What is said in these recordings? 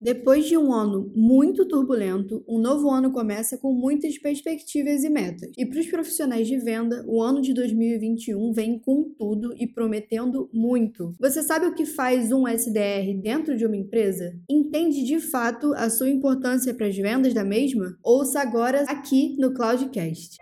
Depois de um ano muito turbulento, um novo ano começa com muitas perspectivas e metas. E para os profissionais de venda, o ano de 2021 vem com tudo e prometendo muito. Você sabe o que faz um SDR dentro de uma empresa? Entende de fato a sua importância para as vendas da mesma? Ouça agora aqui no Cloudcast.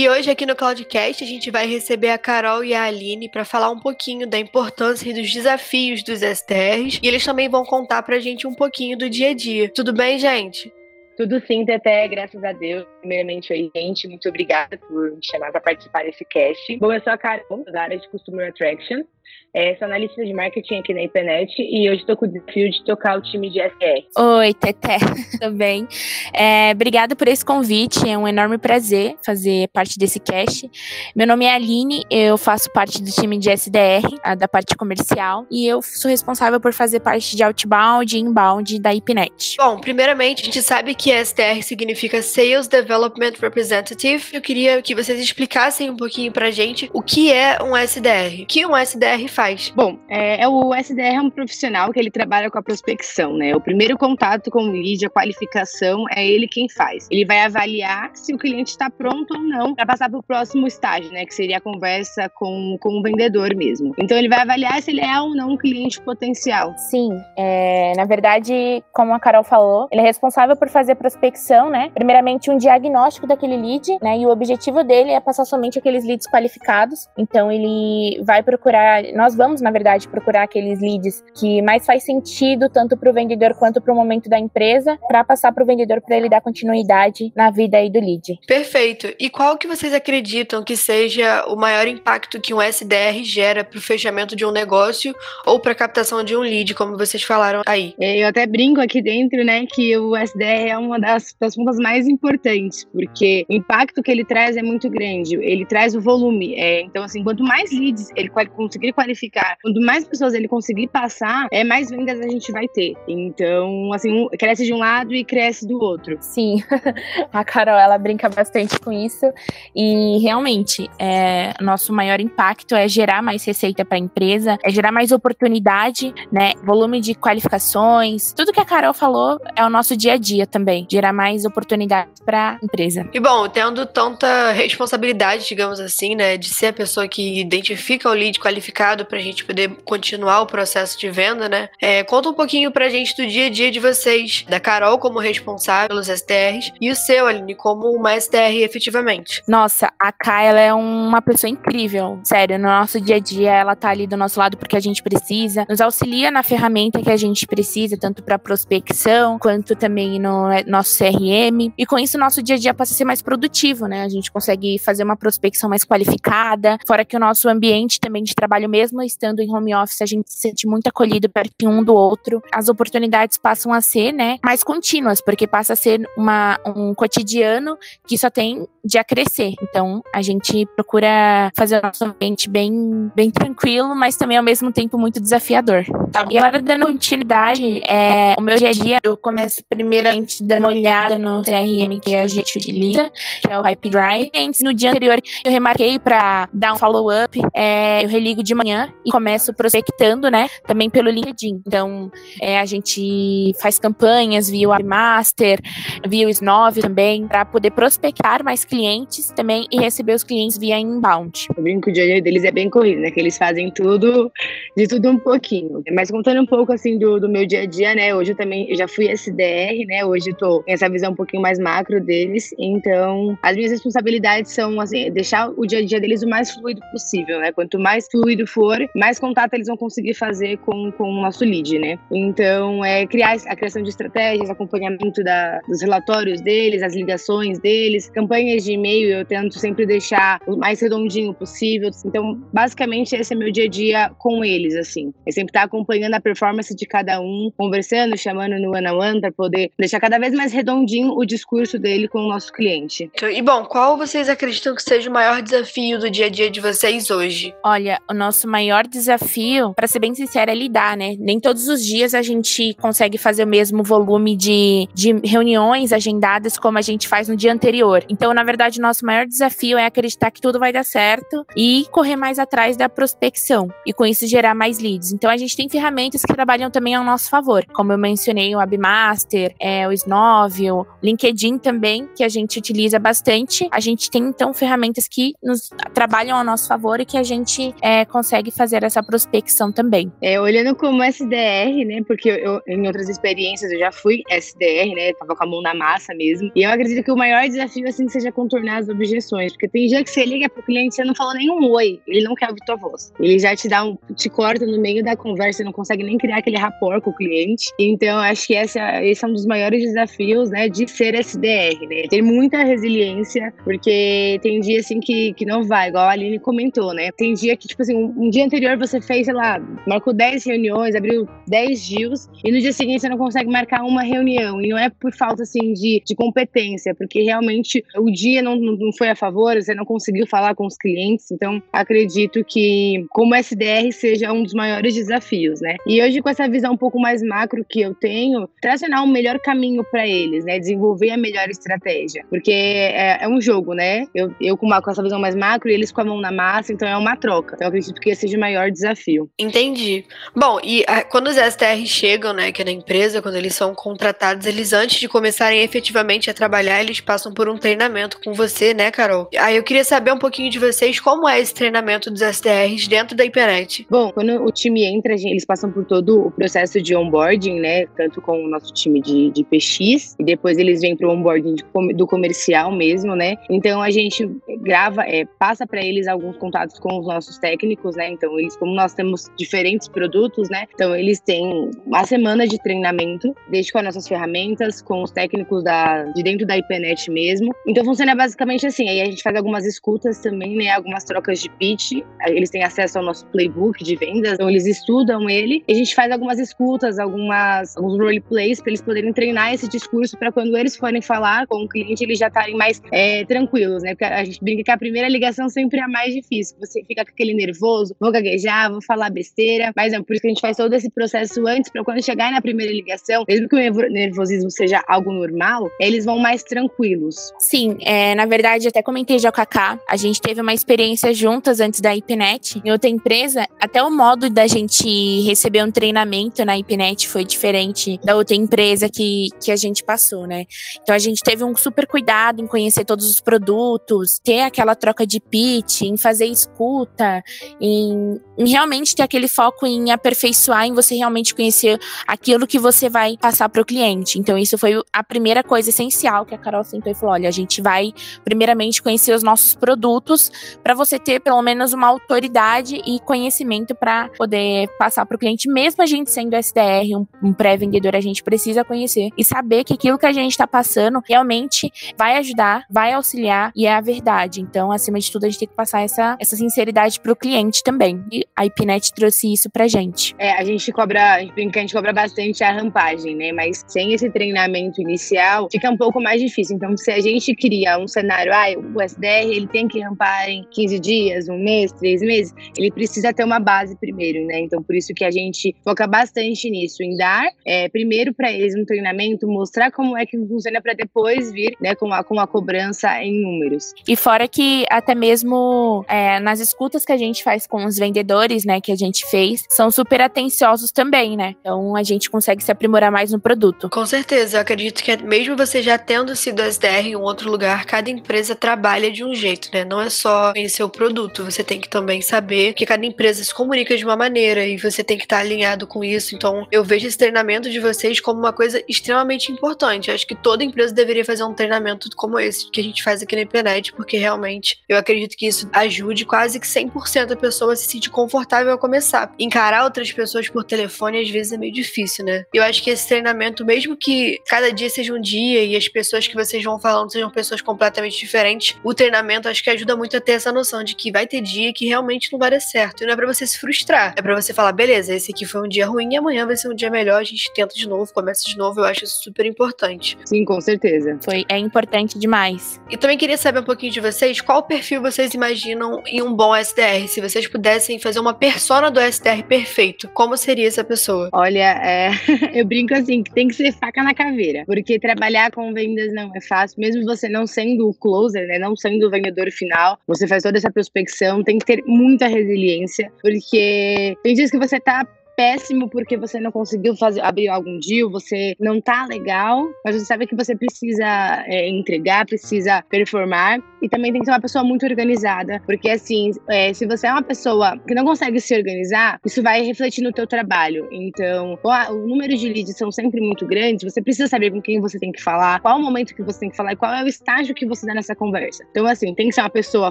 E hoje aqui no Cloudcast a gente vai receber a Carol e a Aline para falar um pouquinho da importância e dos desafios dos STRs e eles também vão contar pra gente um pouquinho do dia a dia. Tudo bem, gente? Tudo sim, Teté, graças a Deus. Primeiramente, oi, gente, muito obrigada por me chamar para participar desse cast. Bom, eu sou a Carol, da área de Customer Attraction. É, sou analista de marketing aqui na Ipenet e hoje estou com o desafio de tocar o time de SR. Oi, Teté, tudo bem? É, obrigada por esse convite, é um enorme prazer fazer parte desse cast. Meu nome é Aline, eu faço parte do time de SDR, da parte comercial, e eu sou responsável por fazer parte de outbound e inbound da Ipenet. Bom, primeiramente, a gente sabe que SDR significa Sales Development Representative. Eu queria que vocês explicassem um pouquinho pra gente o que é um SDR. O que um SDR faz? Bom, é, é, o SDR é um profissional que ele trabalha com a prospecção, né? O primeiro contato com o lead, a qualificação, é ele quem faz. Ele vai avaliar se o cliente está pronto ou não para passar para o próximo estágio, né? Que seria a conversa com, com o vendedor mesmo. Então ele vai avaliar se ele é ou não um cliente potencial. Sim, é, na verdade, como a Carol falou, ele é responsável por fazer prospecção, né? Primeiramente um diagnóstico daquele lead, né? E o objetivo dele é passar somente aqueles leads qualificados. Então ele vai procurar nós vamos, na verdade, procurar aqueles leads que mais faz sentido tanto para o vendedor quanto para o momento da empresa, para passar para o vendedor para ele dar continuidade na vida aí do lead. Perfeito. E qual que vocês acreditam que seja o maior impacto que um SDR gera para o fechamento de um negócio ou para a captação de um lead, como vocês falaram aí? Eu até brinco aqui dentro, né, que o SDR é uma das, das pontas mais importantes, porque o impacto que ele traz é muito grande. Ele traz o volume. É, então, assim, quanto mais leads ele conseguir qualificar. Quanto mais pessoas ele conseguir passar, é mais vendas a gente vai ter. Então, assim, um, cresce de um lado e cresce do outro. Sim, a Carol, ela brinca bastante com isso. E realmente, é, nosso maior impacto é gerar mais receita para a empresa, é gerar mais oportunidade, né? Volume de qualificações. Tudo que a Carol falou é o nosso dia a dia também. Gerar mais oportunidades para a empresa. E bom, tendo tanta responsabilidade, digamos assim, né, de ser a pessoa que identifica o lead qualificado mercado para a gente poder continuar o processo de venda, né? É, conta um pouquinho para a gente do dia a dia de vocês, da Carol como responsável pelos STRs e o seu, Aline, como uma STR efetivamente. Nossa, a Kai, ela é uma pessoa incrível. Sério, no nosso dia a dia, ela tá ali do nosso lado porque a gente precisa, nos auxilia na ferramenta que a gente precisa, tanto para prospecção quanto também no né, nosso CRM. E com isso, nosso dia a dia passa a ser mais produtivo, né? A gente consegue fazer uma prospecção mais qualificada, fora que o nosso ambiente também de trabalho mesmo estando em home office, a gente se sente muito acolhido perto um do outro. As oportunidades passam a ser, né, mais contínuas, porque passa a ser uma, um cotidiano que só tem de a crescer. Então, a gente procura fazer o nosso ambiente bem, bem tranquilo, mas também ao mesmo tempo muito desafiador. Tá. E agora, dando continuidade, é, o meu dia a dia, eu começo primeiramente dando uma olhada no CRM que a gente utiliza, que é o Hype Drive. No dia anterior, eu remarquei para dar um follow-up, é, eu religo de manhã e começo prospectando, né? Também pelo LinkedIn. Então, é, a gente faz campanhas via o Webmaster, via o Snove também, para poder prospectar mais clientes também e receber os clientes via inbound. Eu brinco que o dia a dia deles é bem corrido, né? Que eles fazem tudo, de tudo um pouquinho. Mas contando um pouco, assim, do, do meu dia a dia, né? Hoje eu também eu já fui SDR, né? Hoje eu tô com essa visão um pouquinho mais macro deles. Então, as minhas responsabilidades são, assim, deixar o dia a dia deles o mais fluido possível, né? Quanto mais fluido for, mais contato eles vão conseguir fazer com, com o nosso lead, né? Então, é criar a criação de estratégias, acompanhamento da, dos relatórios deles, as ligações deles, campanhas de e-mail, eu tento sempre deixar o mais redondinho possível. Então, basicamente, esse é meu dia a dia com eles, assim. É sempre estar acompanhando a performance de cada um, conversando, chamando no one-on-one -on -one para poder deixar cada vez mais redondinho o discurso dele com o nosso cliente. E bom, qual vocês acreditam que seja o maior desafio do dia a dia de vocês hoje? Olha, o nosso nosso maior desafio, para ser bem sincera, é lidar, né? Nem todos os dias a gente consegue fazer o mesmo volume de, de reuniões agendadas como a gente faz no dia anterior. Então, na verdade, nosso maior desafio é acreditar que tudo vai dar certo e correr mais atrás da prospecção e com isso gerar mais leads. Então, a gente tem ferramentas que trabalham também ao nosso favor, como eu mencionei, o Webmaster, é, o o LinkedIn também, que a gente utiliza bastante. A gente tem então ferramentas que nos trabalham ao nosso favor e que a gente é, consegue fazer essa prospecção também. É, olhando como SDR, né? Porque eu, em outras experiências eu já fui SDR, né? Tava com a mão na massa mesmo. E eu acredito que o maior desafio assim seja contornar as objeções, porque tem dia que você liga pro cliente e você não fala nenhum oi, ele não quer ouvir tua voz. Ele já te dá um, te corta no meio da conversa, não consegue nem criar aquele rapport com o cliente. Então acho que essa, esse é um dos maiores desafios, né, de ser SDR, né? Ter muita resiliência, porque tem dia assim que, que não vai, igual a Aline comentou, né? Tem dia que, tipo assim, um dia anterior você fez, sei lá, marcou 10 reuniões, abriu 10 dias, e no dia seguinte você não consegue marcar uma reunião. E não é por falta, assim, de, de competência, porque realmente o dia não, não foi a favor, você não conseguiu falar com os clientes. Então, acredito que, como SDR, seja um dos maiores desafios, né? E hoje, com essa visão um pouco mais macro que eu tenho, tracionar um melhor caminho para eles, né? Desenvolver a melhor estratégia. Porque é, é um jogo, né? Eu, eu com, uma, com essa visão mais macro e eles com a mão na massa, então é uma troca. Então, acredito que esse seja o maior desafio. Entendi. Bom, e a, quando os STR chegam, né, que é na empresa, quando eles são contratados, eles antes de começarem efetivamente a trabalhar, eles passam por um treinamento com você, né, Carol? Aí eu queria saber um pouquinho de vocês como é esse treinamento dos STRs dentro da IPNET. Bom, quando o time entra, eles passam por todo o processo de onboarding, né, tanto com o nosso time de, de PX, e depois eles vêm para o onboarding de, do comercial mesmo, né? Então a gente grava, é, passa para eles alguns contatos com os nossos técnicos, né? Então eles, como nós temos diferentes produtos, né? Então eles têm uma semana de treinamento, desde com as nossas ferramentas, com os técnicos da, de dentro da IPNET mesmo. Então funciona basicamente assim. Aí a gente faz algumas escutas também, né? Algumas trocas de pitch. Eles têm acesso ao nosso playbook de vendas, então eles estudam ele. A gente faz algumas escutas, algumas alguns roleplays para eles poderem treinar esse discurso para quando eles forem falar com o cliente eles já estarem mais é, tranquilos, né? Porque a gente brinca que a primeira ligação sempre é a mais difícil. Você fica com aquele nervoso, vou gaguejar, vou falar besteira, mas é por isso que a gente faz todo esse processo antes para quando chegar na primeira ligação, mesmo que o nervosismo seja algo normal, eles vão mais tranquilos. Sim, é, na verdade, até comentei já com a K, a gente teve uma experiência juntas antes da IPNET, em outra empresa, até o modo da gente receber um treinamento na IPNET foi diferente da outra empresa que, que a gente passou, né? Então a gente teve um super cuidado em conhecer todos os produtos, ter aquela troca de pitch, em fazer escuta, em, em realmente ter aquele foco em aperfeiçoar, em você realmente conhecer aquilo que você vai passar para o cliente. Então isso foi a primeira coisa essencial que a Carol sentou e falou: olha, a gente vai primeiramente conhecer os nossos produtos para você ter pelo menos uma autoridade e conhecimento para poder passar para o cliente, mesmo a gente sendo SDR, um, um pré-vendedor, a gente precisa conhecer e saber que aquilo que a gente está passando realmente vai ajudar, vai auxiliar e é a verdade. Então, acima de tudo, a gente tem que passar essa, essa sinceridade para o cliente também. E a IPNET trouxe isso pra gente. É, a gente cobra, a gente brinca a gente cobra bastante a rampagem, né? Mas sem esse treinamento inicial, fica um pouco mais difícil. Então, se a gente cria um cenário, ah, o SDR ele tem que rampar em 15 dias, um mês, três meses, ele precisa ter uma base primeiro, né? Então, por isso que a gente foca bastante nisso, em dar é, primeiro para eles um treinamento, mostrar como é que funciona para depois vir, né, com a, com a cobrança em números. E fora que até mesmo é, nas escutas que a gente faz com os vendedores, né, que a gente fez, são super atenciosos também, né? Então a gente consegue se aprimorar mais no produto. Com certeza, eu acredito que mesmo você já tendo sido SDR em um outro lugar, cada empresa trabalha de um jeito, né? Não é só conhecer o produto, você tem que também saber que cada empresa se comunica de uma maneira e você tem que estar alinhado com isso. Então eu vejo esse treinamento de vocês como uma coisa extremamente importante. Eu acho que toda empresa deveria fazer um treinamento como esse que a gente faz aqui na internet, porque realmente eu acredito que isso ajude quase que 100% a pessoa a se sentir confortável a começar. Encarar outras pessoas por telefone às vezes é meio difícil, né? Eu acho que esse treinamento, mesmo que cada dia seja um dia e as pessoas que vocês vão falando sejam pessoas completamente diferentes, o treinamento acho que ajuda muito a ter essa noção de que vai ter dia que realmente não vai dar certo. E não é pra você se frustrar. É pra você falar, beleza, esse aqui foi um dia ruim e amanhã vai ser um dia melhor, a gente tenta de novo, começa de novo. Eu acho isso super importante. Sim, com certeza. Foi, é importante demais. E também queria saber um pouquinho de vocês, qual perfil vocês imaginam em um bom SDR? Se vocês pudessem fazer uma persona do SDR perfeito, como seria essa pessoa? Olha, é, eu brinco assim, que tem que ser faca na caveira, porque trabalhar com vendas não é fácil, mesmo você não sendo o closer, né, não sendo o vendedor final, você faz toda essa prospecção, tem que ter muita resiliência, porque tem dias que você tá péssimo porque você não conseguiu fazer, abrir algum deal, você não tá legal, mas você sabe que você precisa é, entregar, precisa performar e também tem que ser uma pessoa muito organizada, porque assim, é, se você é uma pessoa que não consegue se organizar, isso vai refletir no teu trabalho. Então, o, o número de leads são sempre muito grandes, você precisa saber com quem você tem que falar, qual o momento que você tem que falar e qual é o estágio que você dá nessa conversa. Então, assim, tem que ser uma pessoa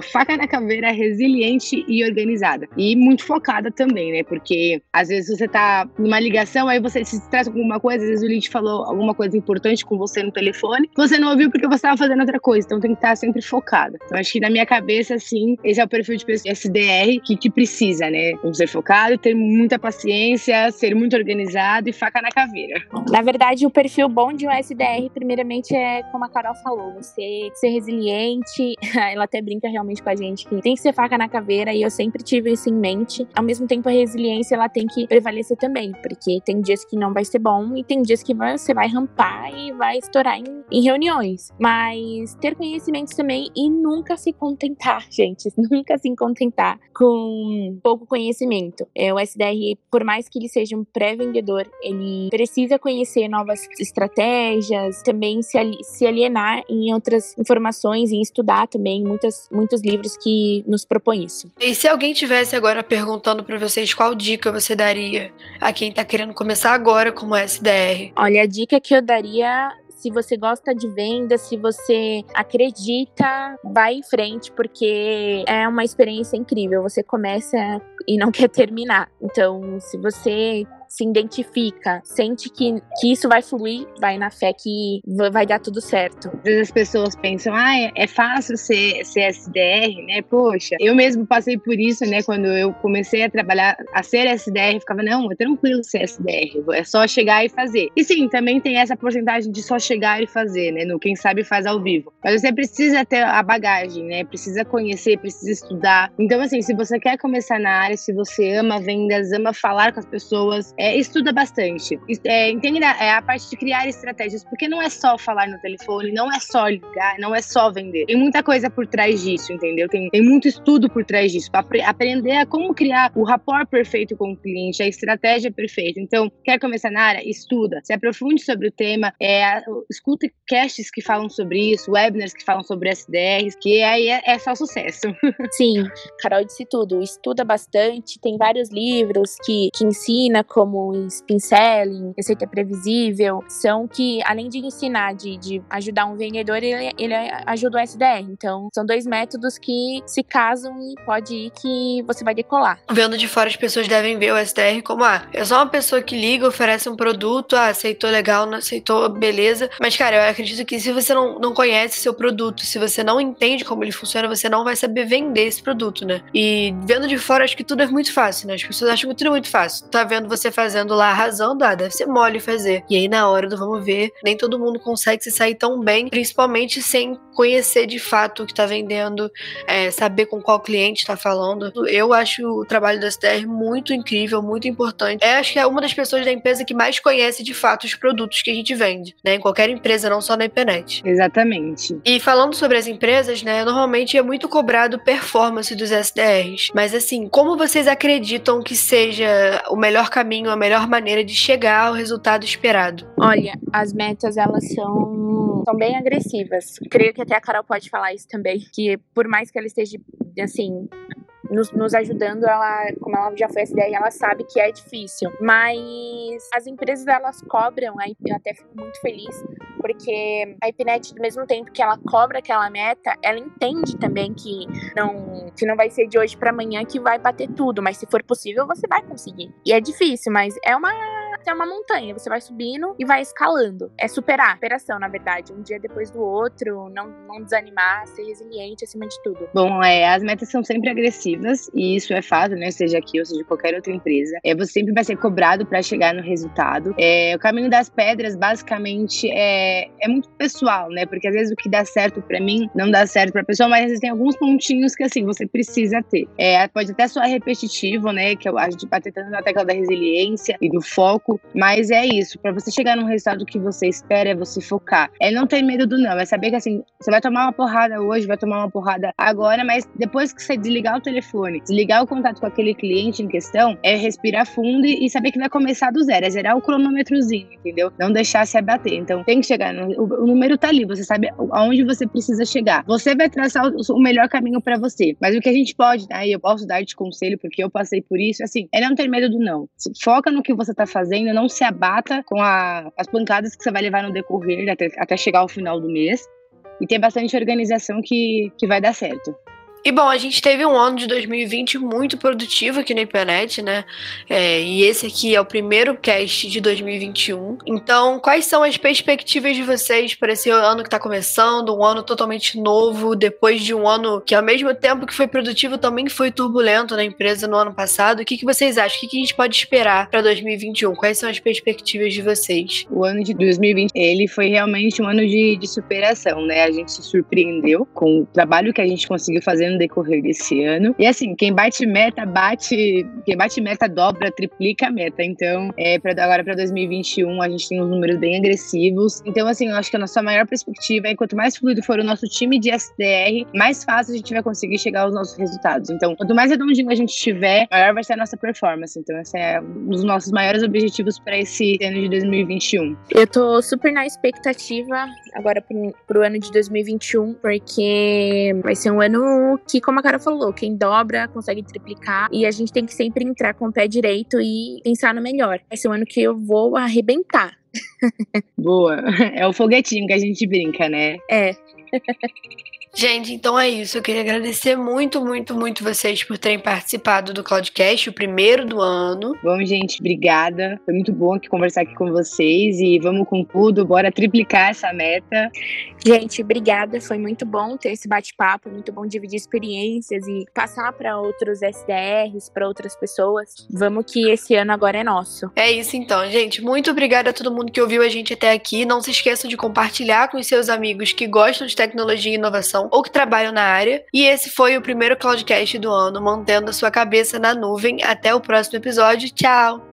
faca na caveira, resiliente e organizada. E muito focada também, né? Porque às vezes você tá numa ligação, aí você se com alguma coisa, às vezes o lead falou alguma coisa importante com você no telefone, você não ouviu porque você estava fazendo outra coisa, então tem que estar sempre focada. Então acho que na minha cabeça, assim, esse é o perfil de pessoa SDR que, que precisa, né? Ser focado, ter muita paciência, ser muito organizado e faca na caveira. Na verdade, o perfil bom de um SDR, primeiramente, é como a Carol falou, você ser resiliente, ela até brinca realmente com a gente que tem que ser faca na caveira e eu sempre tive isso em mente. Ao mesmo tempo, a resiliência, ela tem que prevalecer também, porque tem dias que não vai ser bom e tem dias que você vai rampar e vai estourar em, em reuniões. Mas ter conhecimentos também e nunca se contentar, gente, nunca se contentar com pouco conhecimento. É, o SDR, por mais que ele seja um pré-vendedor, ele precisa conhecer novas estratégias, também se, se alienar em outras informações e estudar também muitas, muitos livros que nos propõem isso. E se alguém tivesse agora perguntando para vocês qual dica você daria a quem está querendo começar agora como SDR? Olha, a dica que eu daria se você gosta de venda, se você acredita, vai em frente, porque é uma experiência incrível. Você começa e não quer terminar. Então, se você se identifica, sente que, que isso vai fluir, vai na fé que vai dar tudo certo. Às vezes as pessoas pensam, ah, é fácil ser, ser SDR, né? Poxa, eu mesmo passei por isso, né? Quando eu comecei a trabalhar, a ser SDR, ficava, não, é tranquilo ser SDR, é só chegar e fazer. E sim, também tem essa porcentagem de só chegar e fazer, né? No quem sabe faz ao vivo. Mas você precisa ter a bagagem, né? Precisa conhecer, precisa estudar. Então, assim, se você quer começar na área, se você ama vendas, ama falar com as pessoas, é, estuda bastante. É, entenda é, a parte de criar estratégias, porque não é só falar no telefone, não é só ligar, não é só vender. Tem muita coisa por trás disso, entendeu? Tem, tem muito estudo por trás disso, para aprender a como criar o rapport perfeito com o cliente, a estratégia perfeita. Então, quer começar na área? Estuda, se aprofunde sobre o tema, é, escuta casts que falam sobre isso, webinars que falam sobre SDRs, que aí é, é só sucesso. Sim, Carol disse tudo. Estuda bastante, tem vários livros que, que ensina como como spin selling, receita previsível, são que, além de ensinar, de, de ajudar um vendedor, ele, ele ajuda o SDR. Então, são dois métodos que se casam e pode ir que você vai decolar. Vendo de fora, as pessoas devem ver o SDR como, ah, é só uma pessoa que liga, oferece um produto, ah, aceitou legal, não aceitou, beleza. Mas, cara, eu acredito que se você não, não conhece seu produto, se você não entende como ele funciona, você não vai saber vender esse produto, né? E vendo de fora, acho que tudo é muito fácil, né? As pessoas acham que tudo é muito fácil. Tá vendo você fazendo lá, arrasando, ah, deve ser mole fazer. E aí, na hora do vamos ver, nem todo mundo consegue se sair tão bem, principalmente sem conhecer de fato o que tá vendendo, é, saber com qual cliente tá falando. Eu acho o trabalho da SDR muito incrível, muito importante. É, acho que é uma das pessoas da empresa que mais conhece de fato os produtos que a gente vende, né? Em qualquer empresa, não só na internet. Exatamente. E falando sobre as empresas, né? Normalmente é muito cobrado performance dos SDRs. Mas assim, como vocês acreditam que seja o melhor caminho, a melhor maneira de chegar ao resultado esperado? Olha, as metas elas são, são bem agressivas. Creio que até a Carol pode falar isso também, que por mais que ela esteja assim nos, nos, ajudando, ela, como ela já foi SDR, ela sabe que é difícil. Mas as empresas elas cobram, aí eu até fico muito feliz, porque a IPNET, do mesmo tempo que ela cobra aquela meta, ela entende também que não, que não vai ser de hoje para amanhã que vai bater tudo, mas se for possível, você vai conseguir. E é difícil, mas é uma é uma montanha, você vai subindo e vai escalando. É superar, superação, na verdade. Um dia depois do outro, não, não desanimar, ser resiliente acima de tudo. Bom, é, as metas são sempre agressivas e isso é fato, né? Seja aqui ou seja qualquer outra empresa. É, você sempre vai ser cobrado para chegar no resultado. É, o caminho das pedras, basicamente, é, é muito pessoal, né? Porque às vezes o que dá certo para mim não dá certo pra pessoa, mas às vezes tem alguns pontinhos que, assim, você precisa ter. É, pode até soar repetitivo, né? Que a gente bate tanto na tecla da resiliência e do foco, mas é isso. Para você chegar num resultado que você espera, é você focar. É não ter medo do não, é saber que, assim, você vai tomar uma porrada hoje, vai tomar uma porrada agora, mas depois que você desligar o telefone, desligar o contato com aquele cliente em questão, é respirar fundo e saber que vai começar do zero, é zerar o cronômetrozinho, entendeu? Não deixar se abater. Então, tem que chegar no, o, o número tá ali, você sabe aonde você precisa chegar. Você vai traçar o, o melhor caminho para você. Mas o que a gente pode, né, eu posso dar de conselho porque eu passei por isso, assim, é não ter medo do não. Foca no que você tá fazendo, não se abata com a, as pancadas que você vai levar no decorrer até, até chegar ao final do mês. E ter bastante organização que, que vai dar certo. E bom, a gente teve um ano de 2020 muito produtivo aqui na Ipanet, né? É, e esse aqui é o primeiro cast de 2021. Então, quais são as perspectivas de vocês para esse ano que está começando, um ano totalmente novo, depois de um ano que, ao mesmo tempo que foi produtivo, também foi turbulento na empresa no ano passado? O que, que vocês acham? O que, que a gente pode esperar para 2021? Quais são as perspectivas de vocês? O ano de 2020, ele foi realmente um ano de, de superação, né? A gente se surpreendeu com o trabalho que a gente conseguiu fazer no decorrer desse ano. E assim, quem bate meta, bate. Quem bate meta dobra, triplica a meta. Então, é, pra, agora para 2021, a gente tem uns números bem agressivos. Então, assim, eu acho que a nossa maior perspectiva é quanto mais fluido for o nosso time de SDR, mais fácil a gente vai conseguir chegar aos nossos resultados. Então, quanto mais redondinho a gente tiver, maior vai ser a nossa performance. Então, esse é um dos nossos maiores objetivos para esse ano de 2021. Eu tô super na expectativa agora pro, pro ano de 2021, porque vai ser um ano que, como a cara falou, quem dobra consegue triplicar e a gente tem que sempre entrar com o pé direito e pensar no melhor. Vai ser um ano que eu vou arrebentar. Boa. É o foguetinho que a gente brinca, né? É. Gente, então é isso. Eu queria agradecer muito, muito, muito vocês por terem participado do Cloudcast, o primeiro do ano. Bom, gente, obrigada. Foi muito bom aqui conversar aqui com vocês e vamos com tudo. Bora triplicar essa meta. Gente, obrigada. Foi muito bom ter esse bate-papo, muito bom dividir experiências e passar para outros SDRs, para outras pessoas. Vamos que esse ano agora é nosso. É isso então, gente. Muito obrigada a todo mundo que ouviu a gente até aqui. Não se esqueçam de compartilhar com os seus amigos que gostam de tecnologia e inovação ou que trabalham na área. E esse foi o primeiro Cloudcast do ano, mantendo a sua cabeça na nuvem. Até o próximo episódio. Tchau!